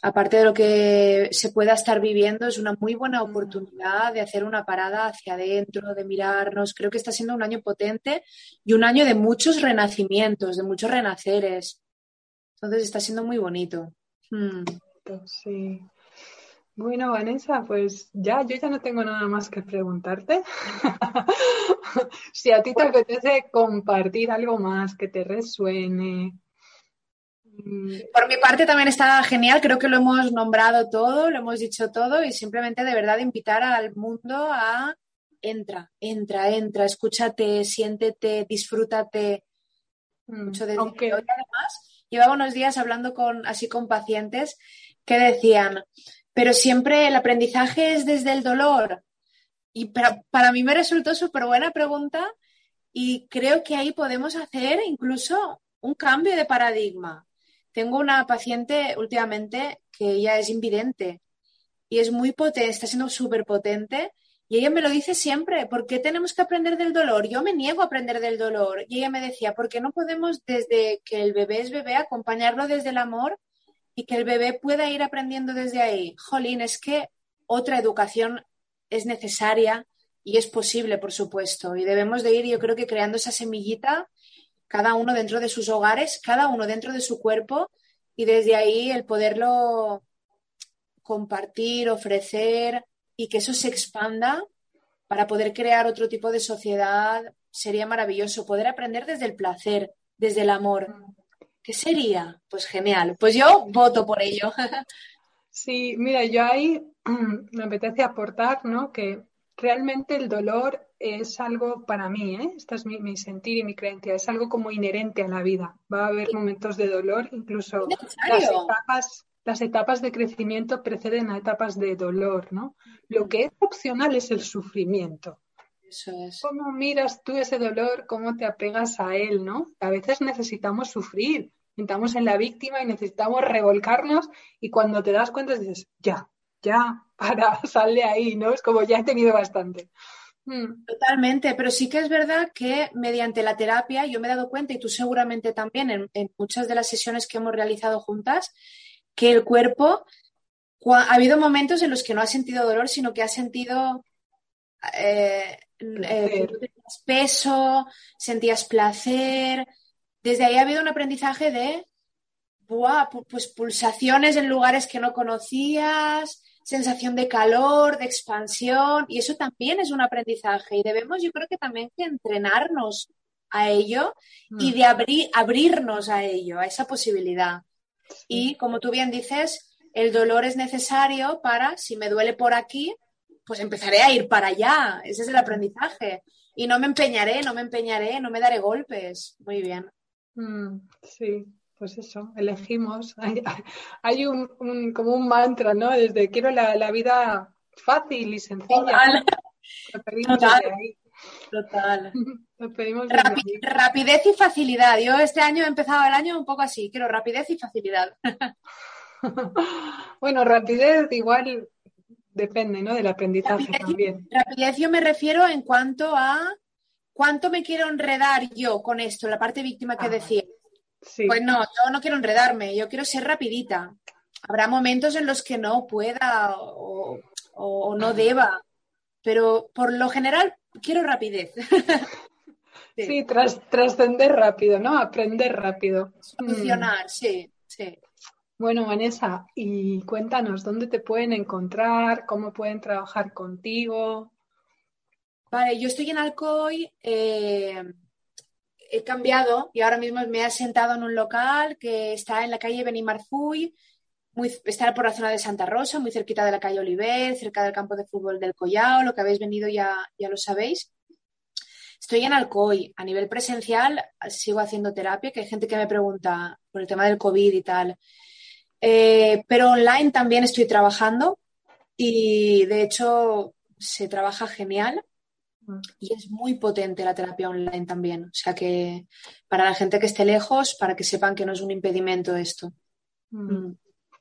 aparte de lo que se pueda estar viviendo, es una muy buena oportunidad de hacer una parada hacia adentro, de mirarnos. Creo que está siendo un año potente y un año de muchos renacimientos, de muchos renaceres. Entonces está siendo muy bonito. Hmm. Sí. Bueno, Vanessa, pues ya, yo ya no tengo nada más que preguntarte. si a ti te apetece compartir algo más que te resuene. Por mi parte también está genial, creo que lo hemos nombrado todo, lo hemos dicho todo y simplemente de verdad invitar al mundo a entra, entra, entra, escúchate, siéntete, disfrútate. Mm. Mucho de Aunque... además llevaba unos días hablando con así con pacientes que decían, pero siempre el aprendizaje es desde el dolor. Y para, para mí me resultó súper buena pregunta y creo que ahí podemos hacer incluso un cambio de paradigma. Tengo una paciente últimamente que ella es invidente y es muy potente, está siendo súper potente y ella me lo dice siempre, ¿por qué tenemos que aprender del dolor? Yo me niego a aprender del dolor y ella me decía, ¿por qué no podemos desde que el bebé es bebé acompañarlo desde el amor y que el bebé pueda ir aprendiendo desde ahí. Jolín, es que otra educación es necesaria y es posible, por supuesto, y debemos de ir, yo creo que creando esa semillita, cada uno dentro de sus hogares, cada uno dentro de su cuerpo, y desde ahí el poderlo compartir, ofrecer y que eso se expanda para poder crear otro tipo de sociedad sería maravilloso, poder aprender desde el placer, desde el amor. ¿Qué sería? Pues genial. Pues yo voto por ello. Sí, mira, yo ahí me apetece aportar, ¿no? Que realmente el dolor es algo para mí, ¿eh? Esta es mi, sentir y mi creencia, es algo como inherente a la vida. Va a haber momentos de dolor, incluso las etapas, las etapas de crecimiento preceden a etapas de dolor, ¿no? Lo que es opcional es el sufrimiento. Eso es. ¿Cómo miras tú ese dolor? ¿Cómo te apegas a él, no? A veces necesitamos sufrir Estamos en la víctima y necesitamos revolcarnos y cuando te das cuenta dices, ya, ya, para, sal de ahí, ¿no? Es como ya he tenido bastante. Hmm. Totalmente, pero sí que es verdad que mediante la terapia yo me he dado cuenta, y tú seguramente también en, muchas de las sesiones que hemos realizado juntas, que el cuerpo, ha habido momentos en los que no ha sentido dolor, sino que ha sentido eh, eh, peso, sentías placer, desde ahí ha habido un aprendizaje de pues pulsaciones en lugares que no conocías, sensación de calor, de expansión, y eso también es un aprendizaje y debemos yo creo que también que entrenarnos a ello y mm. de abrir, abrirnos a ello, a esa posibilidad. Y como tú bien dices, el dolor es necesario para, si me duele por aquí, pues empezaré a ir para allá. Ese es el aprendizaje. Y no me empeñaré, no me empeñaré, no me daré golpes. Muy bien. Mm, sí, pues eso, elegimos. Hay, un, como un mantra, ¿no? Desde quiero la, vida fácil y sencilla. Total. Total. rapidez y facilidad. Yo este año he empezado el año un poco así, quiero rapidez y facilidad. bueno, rapidez igual depende, ¿no? Del aprendizaje también. Rapidez yo me refiero en cuanto a ¿cuánto me quiero enredar yo con esto, la parte víctima que ah, decía? Pues no, yo no quiero enredarme, yo quiero ser rapidita. Habrá momentos en los que no pueda o, no deba, pero por lo general quiero rapidez. sí, trascender rápido, ¿no? Aprender rápido. Funcionar, mm. sí, sí. Bueno, Vanessa, y cuéntanos dónde te pueden encontrar, cómo pueden trabajar contigo. Vale, yo estoy en Alcoy, eh, he cambiado y ahora mismo me he sentado en un local que está en la calle Benimarfuy, muy, está por la zona de Santa Rosa, muy cerquita de la calle Oliver, cerca del campo de fútbol del Collao, lo que habéis venido ya, ya lo sabéis. Estoy en Alcoy. A nivel presencial sigo haciendo terapia, que hay gente que me pregunta por el tema del COVID y tal. Eh, pero online también estoy trabajando y de hecho se trabaja genial Mm. Y es muy potente la terapia online también. O sea que para la gente que esté lejos, para que sepan que no es un impedimento esto. Mm.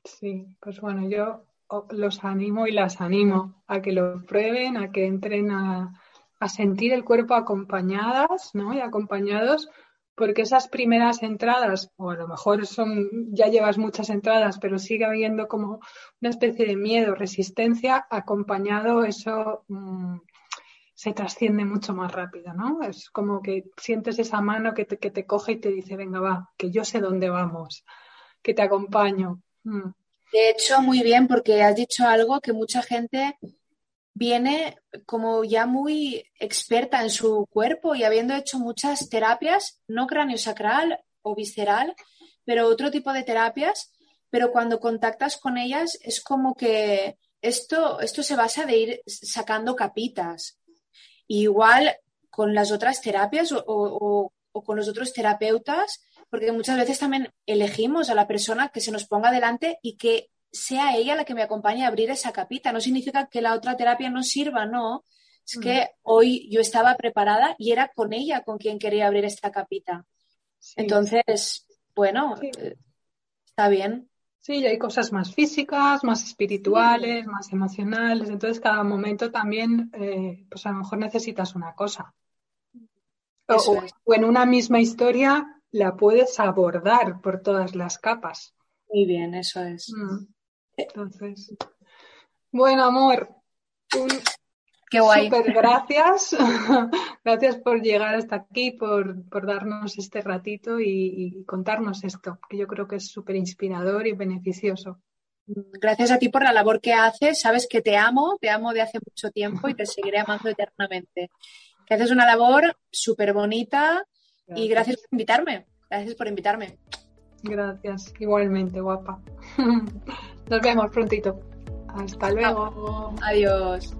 Sí, pues bueno, yo los animo y las animo a que lo prueben, a que entren a, a sentir el cuerpo acompañadas, ¿no? Y acompañados, porque esas primeras entradas, o a lo mejor son, ya llevas muchas entradas, pero sigue habiendo como una especie de miedo, resistencia, acompañado, eso mm, se trasciende mucho más rápido, ¿no? Es como que sientes esa mano que te, que te coge y te dice, venga, va, que yo sé dónde vamos, que te acompaño. Mm. De hecho, muy bien, porque has dicho algo que mucha gente viene como ya muy experta en su cuerpo y habiendo hecho muchas terapias, no cráneo-sacral o visceral, pero otro tipo de terapias, pero cuando contactas con ellas es como que esto, esto se basa de ir sacando capitas. igual con las otras terapias o con los otros terapeutas, porque muchas veces también elegimos a la persona que se nos ponga delante y que sea ella la que me acompañe a abrir esa capita. No significa que la otra terapia no sirva, no. Es que mm. hoy yo estaba preparada y era con ella con quien quería abrir esta capita. Entonces, bueno, eh, está bien. Sí, hay cosas más físicas, más espirituales, más emocionales. Entonces, cada momento también, eh, pues a lo mejor necesitas una cosa. O, en una misma historia la puedes abordar por todas las capas. Muy bien, eso es. Mm. Entonces, bueno, amor, un Qué guay. Super gracias. gracias por llegar hasta aquí, por, darnos este ratito y, contarnos esto, que yo creo que es súper inspirador y beneficioso. Gracias a ti por la labor que haces. Sabes que te amo, te amo de hace mucho tiempo y te seguiré amando eternamente. Que haces una labor súper bonita y gracias por invitarme. Gracias por invitarme. Gracias, igualmente, guapa. Nos vemos prontito. Hasta luego. Adiós.